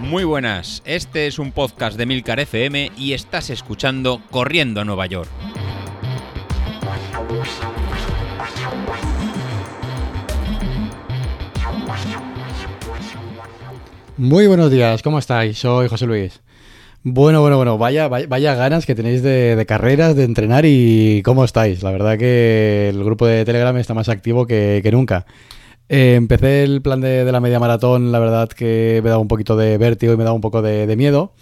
Muy buenas, este es un podcast de Milcar FM y estás escuchando Corriendo a Nueva York. Muy buenos días, ¿cómo estáis? Soy José Luis. Bueno, bueno, bueno, vaya, vaya, ganas que tenéis de, carreras, de entrenar y cómo estáis. La verdad que el grupo de Telegram está más activo que, nunca. Eh, empecé el plan de, la media maratón, la verdad que me daba un poquito de vértigo y me daba un poco de, miedo,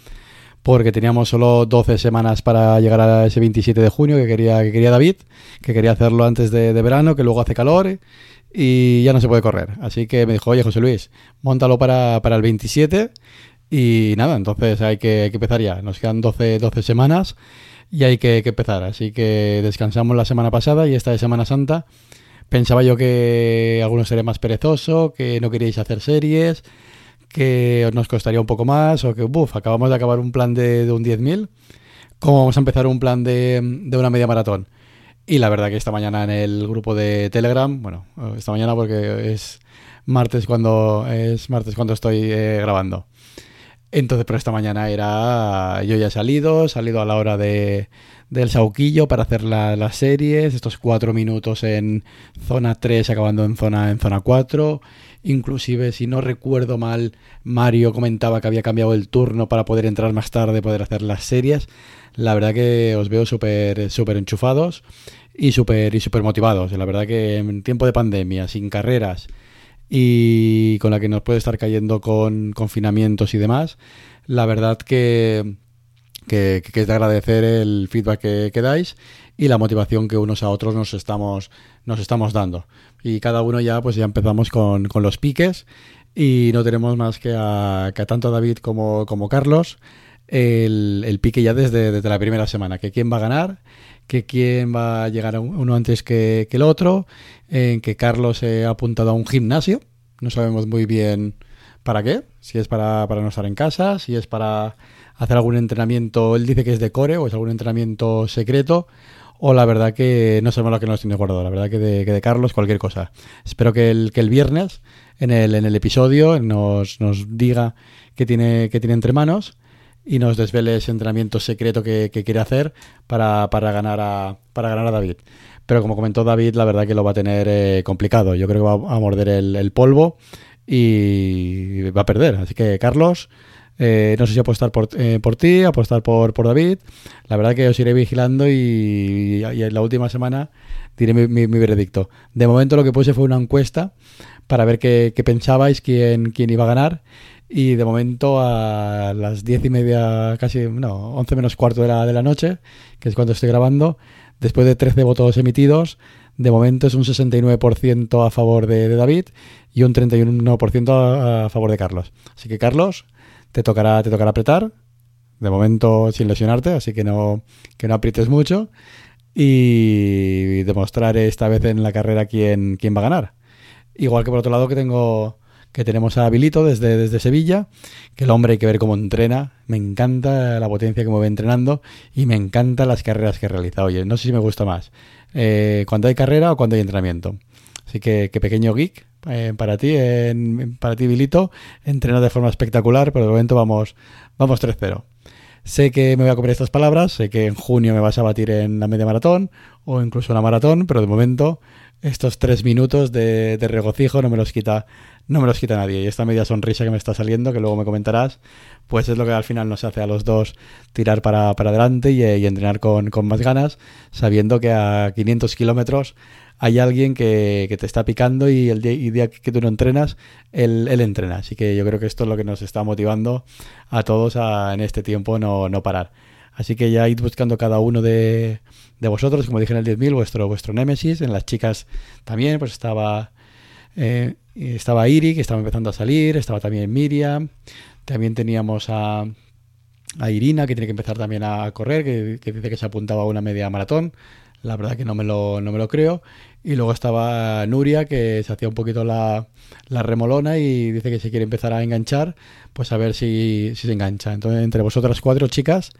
porque teníamos solo 12 semanas para llegar a ese 27 de junio que quería, que quería David, que quería hacerlo antes de, verano, que luego hace calor y ya no se puede correr. Así que me dijo, oye José Luis, montalo para, para el 27 y nada, entonces hay que, empezar ya. Nos quedan 12, 12 semanas y hay que, empezar. Así que descansamos la semana pasada y esta de Semana Santa. Pensaba yo que algunos sería más perezoso, que no queríais hacer series, que nos costaría un poco más o que, uff, acabamos de acabar un plan de, de un 10.000. ¿Cómo vamos a empezar un plan de, de una media maratón? Y la verdad que esta mañana en el grupo de Telegram, bueno, esta mañana porque es martes cuando es martes cuando estoy eh, grabando. Entonces, pero esta mañana era. Yo ya he salido, salido a la hora de, del Sauquillo para hacer las series, estos cuatro minutos en zona 3 acabando en zona, en zona 4. Inclusive, si no recuerdo mal, Mario comentaba que había cambiado el turno para poder entrar más tarde, poder hacer las series. La verdad que os veo súper súper enchufados y súper y super motivados. La verdad que en tiempo de pandemia, sin carreras y con la que nos puede estar cayendo con confinamientos y demás, la verdad que, que, es de agradecer el feedback que, dais y la motivación que unos a otros nos estamos, nos estamos dando. Y cada uno ya, pues ya empezamos con, con los piques y no tenemos más que a, que tanto David como, como Carlos el, el, pique ya desde, desde la primera semana, que quién va a ganar que quién va a llegar a uno antes que, el otro, en que Carlos se ha apuntado a un gimnasio, no sabemos muy bien para qué, si es para, para no estar en casa, si es para hacer algún entrenamiento, él dice que es de core o es algún entrenamiento secreto, o la verdad que no sabemos lo que nos tiene guardado, la verdad que de, que de Carlos cualquier cosa. Espero que el, que el viernes en el, en el episodio nos, nos diga qué tiene, qué tiene entre manos y nos desvele ese entrenamiento secreto que, quiere hacer para, ganar a, para ganar a David. Pero como comentó David, la verdad que lo va a tener eh, complicado. Yo creo que va a morder el, polvo y va a perder. Así que, Carlos, eh, no sé si apostar por, eh, por ti, apostar por, por David. La verdad que os iré vigilando y, en la última semana diré mi, veredicto. De momento lo que puse fue una encuesta para ver qué, qué pensabais, quién, quién iba a ganar. Y de momento a las diez y media, casi, no, once menos cuarto de la, de la noche, que es cuando estoy grabando, después de 13 votos emitidos, de momento es un 69% a favor de, David y un 31% a, a, favor de Carlos. Así que Carlos, te tocará, te tocará apretar, de momento sin lesionarte, así que no, que no aprietes mucho y demostrar esta vez en la carrera quién, quién va a ganar. Igual que por otro lado que tengo que tenemos a Habilito desde, desde Sevilla, que el hombre hay que ver cómo entrena, me encanta la potencia que mueve entrenando y me encantan las carreras que realiza. Oye, no sé si me gusta más, eh, cuando hay carrera o cuando hay entrenamiento. Así que, que pequeño geek eh, para ti, para ti Habilito, entrena de forma espectacular, pero de momento vamos, vamos 3-0. Sé que me voy a comer estas palabras, sé que en junio me vas a batir en la media maratón o incluso en la maratón, pero de momento estos tres minutos de, regocijo no me los quita no me los quita nadie. Y esta media sonrisa que me está saliendo, que luego me comentarás, pues es lo que al final nos hace a los dos tirar para, adelante y, entrenar con, más ganas, sabiendo que a 500 kilómetros hay alguien que, te está picando y el día, que tú no entrenas, él, entrena. Así que yo creo que esto es lo que nos está motivando a todos a en este tiempo no, no parar. Así que ya id buscando cada uno de, de vosotros, como dije en el 10.000, vuestro, vuestro némesis. En las chicas también, pues estaba eh, estaba Iri, que estaba empezando a salir, estaba también Miriam, también teníamos a, a Irina, que tiene que empezar también a correr, que, dice que se apuntaba a una media maratón. La verdad que no me lo, no me lo creo. Y luego estaba Nuria, que se hacía un poquito la, la, remolona y dice que si quiere empezar a enganchar, pues a ver si, si se engancha. Entonces, entre vosotras cuatro chicas,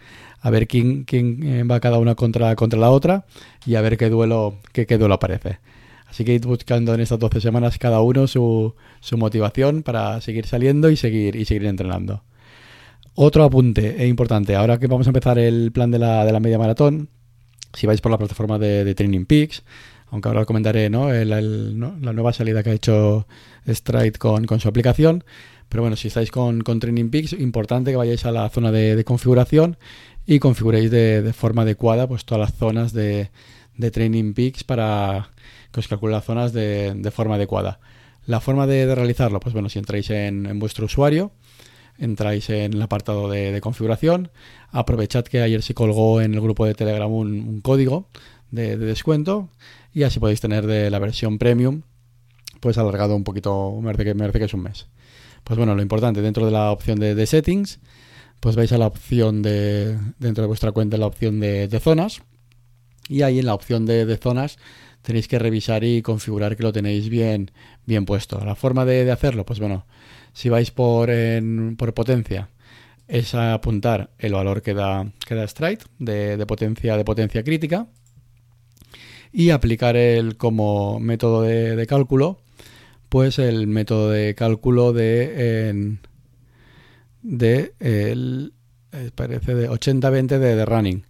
a ver quién, quién eh, va cada una contra, contra la otra y a ver qué duelo, qué, duelo aparece. Así que id buscando en estas 12 semanas cada uno su, su motivación para seguir saliendo y seguir, y seguir entrenando. Otro apunte e importante, ahora que vamos a empezar el plan de la, de la media maratón, si vais por la plataforma de, Training Peaks, aunque ahora os comentaré ¿no? la nueva salida que ha hecho Stride con, con, su aplicación. Pero bueno, si estáis con, con Training Peaks, importante que vayáis a la zona de, configuración y configuréis de, forma adecuada pues todas las zonas de, de Training Peaks para que os calcule las zonas de, forma adecuada. La forma de, realizarlo, pues bueno, si entráis en, vuestro usuario, entráis en el apartado de, configuración, aprovechad que ayer se colgó en el grupo de Telegram un, código de, descuento y así podéis tener de la versión premium pues alargado un poquito, me parece que, es un mes. Pues bueno, lo importante, dentro de la opción de, settings, pues vais a la opción de, dentro de vuestra cuenta, la opción de, zonas y ahí en la opción de, zonas tenéis que revisar y configurar que lo tenéis bien, bien puesto. La forma de, hacerlo, pues bueno, si vais por, por potencia, es apuntar el valor que da, que da Stride de, potencia, de potencia crítica y aplicar el como método de, cálculo, pues el método de cálculo de, de el, eh, parece de 80-20 de, de running.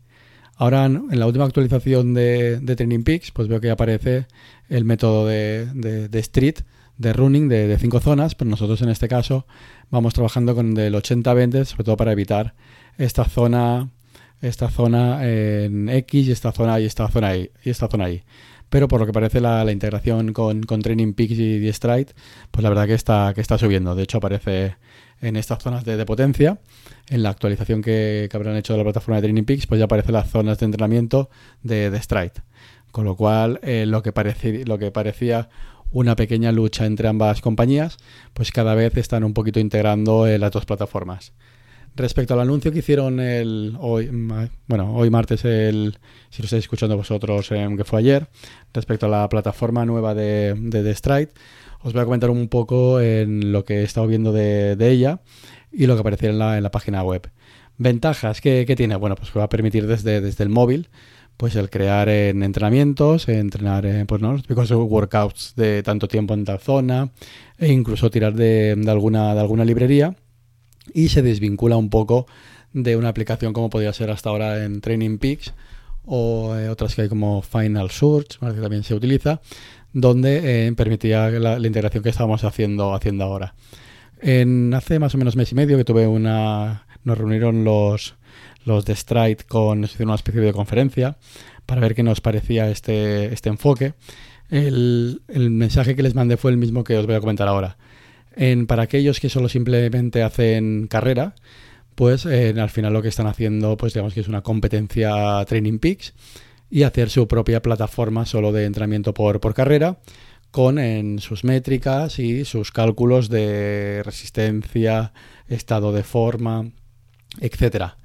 Ahora, en la última actualización de, de Training Peaks, pues veo que aparece el método de, de, street, de running, de, cinco zonas, pero nosotros en este caso vamos trabajando con el 80-20, sobre todo para evitar esta zona, esta zona en X y esta zona y esta zona Y, y esta zona Y. Pero por lo que parece la, la integración con, con, Training Peaks y, Stride, pues la verdad que está, que está subiendo. De hecho, aparece en estas zonas de, potencia. En la actualización que, habrán hecho de la plataforma de Training Peaks, pues ya aparecen las zonas de entrenamiento de, de Stride. Con lo cual, eh, lo, que lo que parecía una pequeña lucha entre ambas compañías, pues cada vez están un poquito integrando eh, las dos plataformas. Respecto al anuncio que hicieron el hoy, bueno, hoy martes, el, si lo estáis escuchando vosotros, eh, que fue ayer, respecto a la plataforma nueva de, de, Stride, os voy a comentar un poco en lo que he estado viendo de, ella y lo que aparecía en la, en la página web. Ventajas que, tiene, bueno, pues que va a permitir desde, desde el móvil pues el crear en entrenamientos, entrenar en pues, ¿no? los típicos workouts de tanto tiempo en tal zona, e incluso tirar de, alguna, de alguna librería y se desvincula un poco de una aplicación como podría ser hasta ahora en Training Peaks o eh, otras que hay como Final Search, que también se utiliza, donde eh, permitía la, integración que estábamos haciendo, haciendo ahora. Hace más o menos mes y medio que tuve una... Nos reunieron los, los de Stride con una especie de conferencia para ver qué nos parecía este, este enfoque. El, el, mensaje que les mandé fue el mismo que os voy a comentar ahora. En, para aquellos que solo simplemente hacen carrera, pues al final lo que están haciendo, pues digamos que es una competencia Training Peaks y hacer su propia plataforma solo de entrenamiento por, por carrera con en sus métricas y sus cálculos de resistencia, estado de forma, etcétera.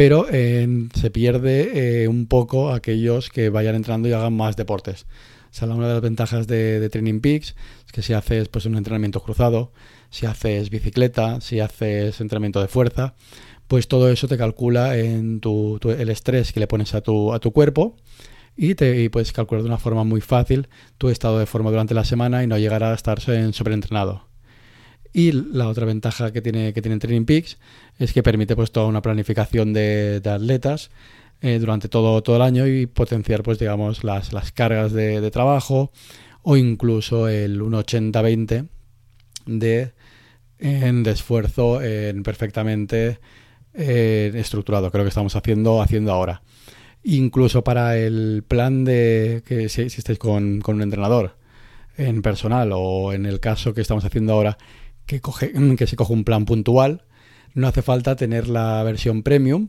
Pero se pierde eh, un poco aquellos que vayan entrando y hagan más deportes. O una de las ventajas de, Training Peaks es que si haces pues, un entrenamiento cruzado, si haces bicicleta, si haces entrenamiento de fuerza, pues todo eso te calcula en tu, el estrés que le pones a tu, cuerpo y, puedes calcular de una forma muy fácil tu estado de forma durante la semana y no llegar a estar sobreentrenado. Y la otra ventaja que tiene, que tiene Training Peaks es que permite pues toda una planificación de, atletas eh, durante todo, todo el año y potenciar pues digamos las, las cargas de, trabajo o incluso el 1,80-20 de, de esfuerzo en perfectamente eh, estructurado, creo que estamos haciendo, haciendo ahora. Incluso para el plan de que si, estáis con, un entrenador en personal o en el caso que estamos haciendo ahora, que, coge, que se coge un plan puntual, no hace falta tener la versión premium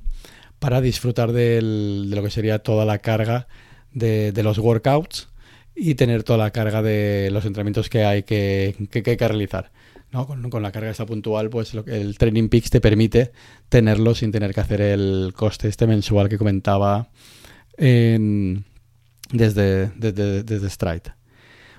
para disfrutar de lo que sería toda la carga de, los workouts y tener toda la carga de los entrenamientos que hay que, que, que, hay que realizar. ¿no? Con, la carga esta puntual, pues el Training Peaks te permite tenerlo sin tener que hacer el coste este mensual que comentaba desde, desde, Stride.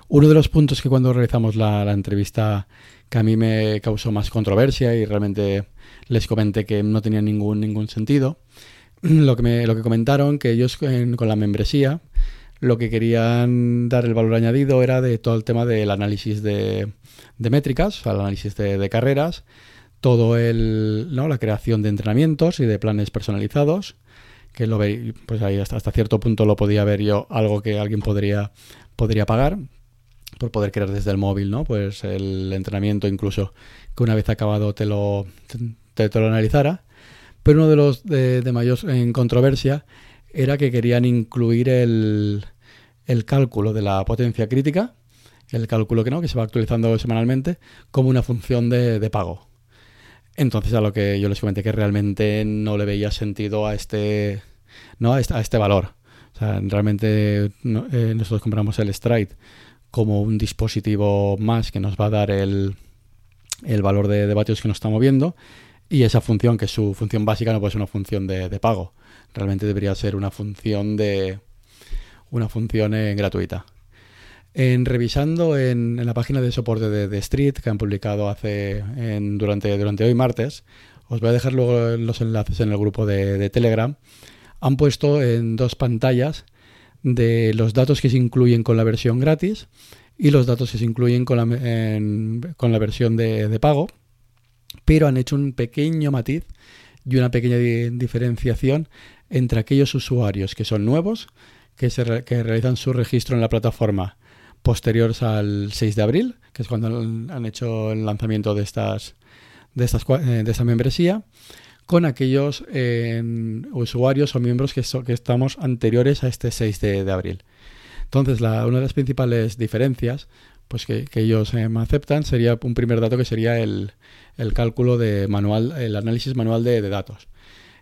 Uno de los puntos que cuando realizamos la, entrevista que a mí me causó más controversia y realmente les comenté que no tenía ningún, ningún sentido, lo que, me, lo que comentaron que ellos con la membresía lo que querían dar el valor añadido era de todo el tema del análisis de, métricas, o sea, el análisis de, carreras, todo el, ¿no? la creación de entrenamientos y de planes personalizados, que lo ve, pues ahí hasta, hasta cierto punto lo podía ver yo, algo que alguien podría, podría pagar por poder crear desde el móvil, ¿no? Pues el entrenamiento incluso que una vez acabado te lo, te, lo analizara. Pero uno de los de, de mayor en controversia era que querían incluir el, el cálculo de la potencia crítica, el cálculo que no, que se va actualizando semanalmente, como una función de, de pago. Entonces a lo que yo les comenté que realmente no le veía sentido a este, ¿no? a, este, a este valor. O sea, realmente eh, nosotros compramos el Stride como un dispositivo más que nos va a dar el, el valor de, de, que nos está moviendo y esa función, que su función básica, no puede ser una función de, de pago. Realmente debería ser una función de una función eh, gratuita. En revisando en, la página de soporte de, Street que han publicado hace durante, durante hoy martes, os voy a dejar luego los enlaces en el grupo de, Telegram. Han puesto en dos pantallas de los datos que se incluyen con la versión gratis y los datos que se incluyen con la, con la versión de, pago, pero han hecho un pequeño matiz y una pequeña diferenciación entre aquellos usuarios que son nuevos, que, se que realizan su registro en la plataforma posteriores al 6 de abril, que es cuando han hecho el lanzamiento de estas de estas eh, de esta membresía, con aquellos eh, usuarios o miembros que, que, estamos anteriores a este 6 de, abril. Entonces, una de las principales diferencias pues que, ellos eh, aceptan sería un primer dato que sería el, el cálculo de manual, el análisis manual de, datos.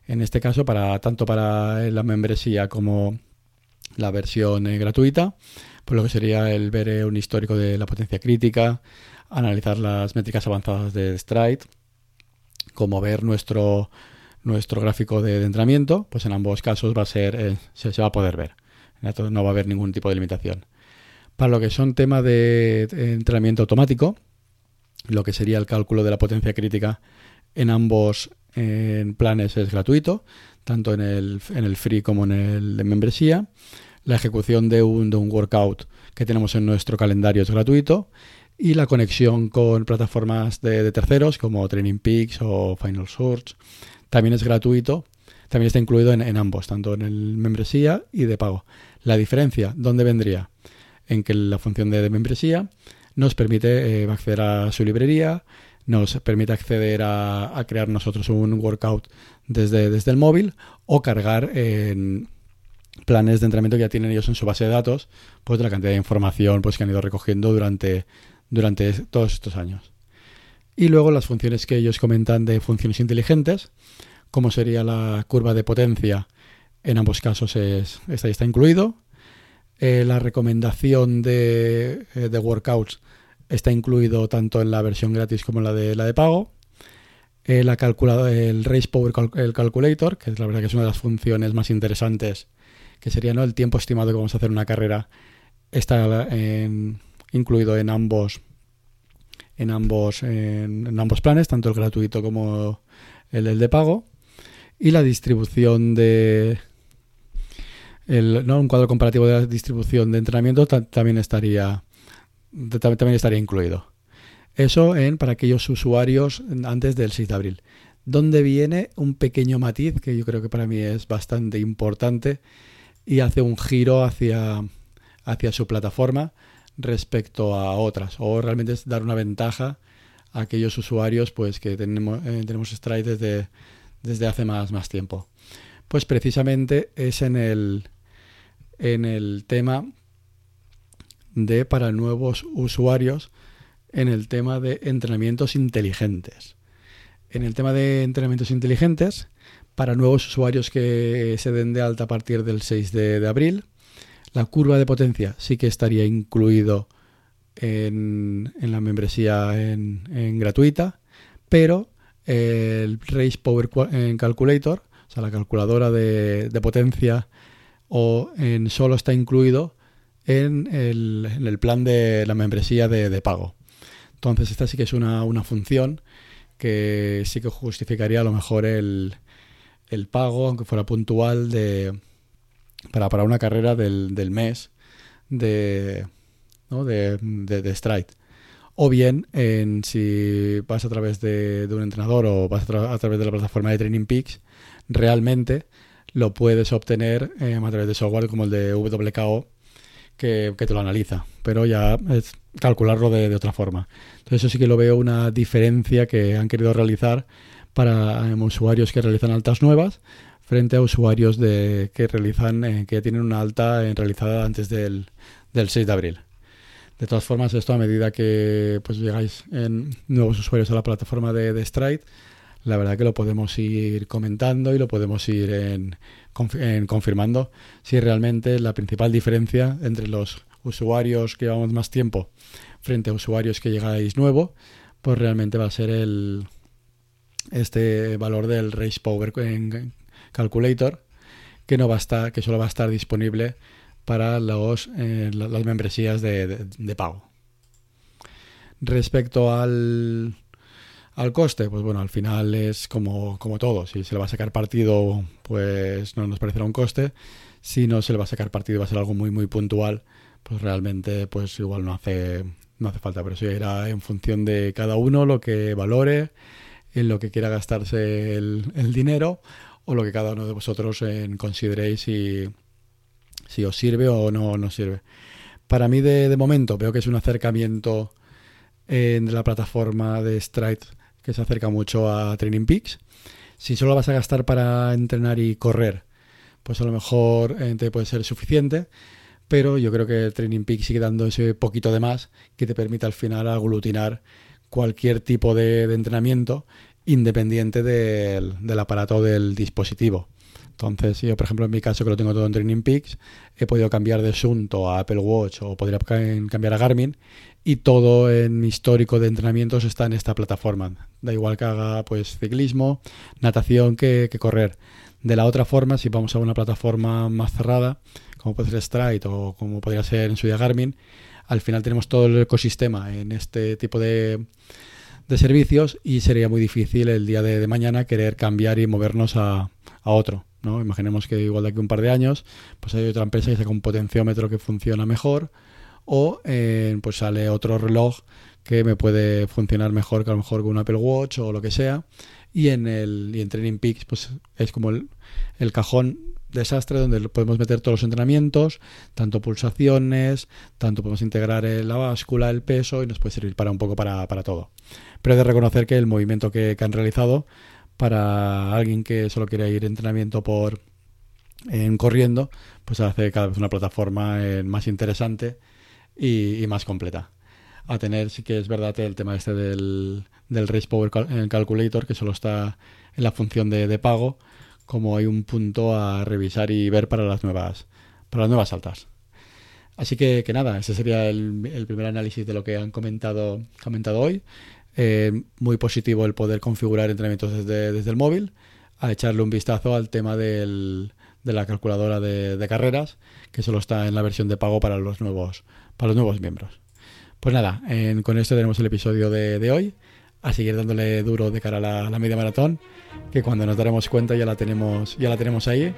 En este caso, para tanto para la membresía como la versión gratuita, por lo que sería el ver eh, un histórico de la potencia crítica, analizar las métricas avanzadas de Stride, como ver nuestro, nuestro gráfico de, entrenamiento, pues en ambos casos va a ser, eh, se, va a poder ver. No va a haber ningún tipo de limitación. Para lo que son temas de entrenamiento automático, lo que sería el cálculo de la potencia crítica en ambos planes es gratuito, tanto en el, en el free como en el de membresía. La ejecución de un, de un workout que tenemos en nuestro calendario es gratuito y la conexión con plataformas de, terceros como Training Peaks o Final Source también es gratuito. También está incluido en, ambos, tanto en el membresía y de pago. La diferencia, ¿dónde vendría? En que la función de, membresía nos permite eh, acceder a su librería, nos permite acceder a, crear nosotros un workout desde, desde el móvil o cargar en planes de entrenamiento que ya tienen ellos en su base de datos, pues de la cantidad de información pues, que han ido recogiendo durante, durante todos estos años. Y luego las funciones que ellos comentan de funciones inteligentes, como sería la curva de potencia, en ambos casos es, está, está incluido. Eh, la recomendación de, eh, de, workouts está incluido tanto en la versión gratis como en la de, la de pago. Eh, la el Race Power el Calculator, que es la verdad que es una de las funciones más interesantes que sería ¿no? el tiempo estimado que vamos a hacer una carrera, está incluido en ambos en ambos en, ambos planes, tanto el gratuito como el, de pago. Y la distribución de el, ¿no? un cuadro comparativo de la distribución de entrenamiento también estaría también estaría incluido. Eso en para aquellos usuarios antes del 6 de abril. Donde viene un pequeño matiz que yo creo que para mí es bastante importante y hace un giro hacia, hacia su plataforma respecto a otras. O realmente es dar una ventaja a aquellos usuarios pues que tenemos, eh, tenemos Stride desde, desde hace más, más tiempo. Pues precisamente es en el, en el tema de para nuevos usuarios, en el tema de entrenamientos inteligentes. En el tema de entrenamientos inteligentes, para nuevos usuarios que se den de alta a partir del 6 de, abril. La curva de potencia sí que estaría incluido en, la membresía en, gratuita, pero el Race Power Calculator, o sea, la calculadora de, potencia, o en solo está incluido en el, plan de la membresía de, pago. Entonces, esta sí que es una, una función que sí que justificaría a lo mejor el, el pago, aunque fuera puntual, de, para, para una carrera del, del mes de, ¿no? de, de, de Stride. O bien, en, si vas a través de, de un entrenador o vas a, tra a, través de la plataforma de Training Peaks, realmente lo puedes obtener eh, a través de software como el de WKO, que, que, te lo analiza, pero ya es calcularlo de, de, otra forma. Entonces eso sí que lo veo una diferencia que han querido realizar para um, usuarios que realizan altas nuevas frente a usuarios de, que realizan eh, que tienen una alta eh, realizada antes del, del 6 de abril. De todas formas, esto a medida que pues llegáis en nuevos usuarios a la plataforma de, de Stride, la verdad que lo podemos ir comentando y lo podemos ir en, en confirmando si realmente la principal diferencia entre los usuarios que llevamos más tiempo frente a usuarios que llegáis nuevo, pues realmente va a ser el este valor del Race Power Calculator que no va a estar, que solo va a estar disponible para los, eh, las membresías de, pago. Respecto al, al coste, pues bueno, al final es como, como todo. Si se le va a sacar partido, pues no nos parecerá un coste. Si no se le va a sacar partido va a ser algo muy, muy puntual, pues realmente pues igual no hace, no hace falta. Pero eso irá en función de cada uno, lo que valore, en lo que quiera gastarse el, el dinero o lo que cada uno de vosotros en, consideréis si, si os sirve o no nos sirve. Para mí de, momento veo que es un acercamiento en la plataforma de Stride que se acerca mucho a Training Peaks. Si solo vas a gastar para entrenar y correr, pues a lo mejor eh, te puede ser suficiente, pero yo creo que Training Peaks sigue dando ese poquito de más que te permite al final aglutinar cualquier tipo de entrenamiento independiente del, del aparato del dispositivo. Entonces, yo, por ejemplo, en mi caso, que lo tengo todo en Training Peaks, he podido cambiar de Sunto a Apple Watch o podría cambiar a Garmin y todo en mi histórico de entrenamientos está en esta plataforma. Da igual que haga pues ciclismo, natación que, que correr. De la otra forma, si vamos a una plataforma más cerrada, como puede ser Stride o como podría ser en su día Garmin, al final tenemos todo el ecosistema en este tipo de, de servicios y sería muy difícil el día de, mañana querer cambiar y movernos a, a otro. ¿no? Imaginemos que igual de aquí a un par de años pues hay otra empresa que saca un potenciómetro que funciona mejor o eh, pues sale otro reloj que me puede funcionar mejor que a lo mejor con un Apple Watch o lo que sea y en el y en Training Peaks pues es como el, cajón desastre donde podemos meter todos los entrenamientos, tanto pulsaciones, tanto podemos integrar la báscula, el peso y nos puede servir para un poco para, para todo. Pero he de reconocer que el movimiento que, han realizado para alguien que solo quiere ir entrenamiento por en corriendo, pues hace cada vez una plataforma eh, más interesante y, más completa. A tener, sí que es verdad, el tema este del, del Race Power Cal Calculator, que solo está en la función de, de, pago, como hay un punto a revisar y ver para las nuevas, para las nuevas altas. Así que, que nada, ese sería el, el, primer análisis de lo que han comentado, comentado hoy. Eh, muy positivo el poder configurar entrenamientos desde, desde, el móvil, a echarle un vistazo al tema del, de la calculadora de, de, carreras, que solo está en la versión de pago para los nuevos, para los nuevos miembros. Pues nada, con esto tenemos el episodio de, de, hoy. A seguir dándole duro de cara a la, a la media maratón, que cuando nos daremos cuenta ya la tenemos, ya la tenemos ahí.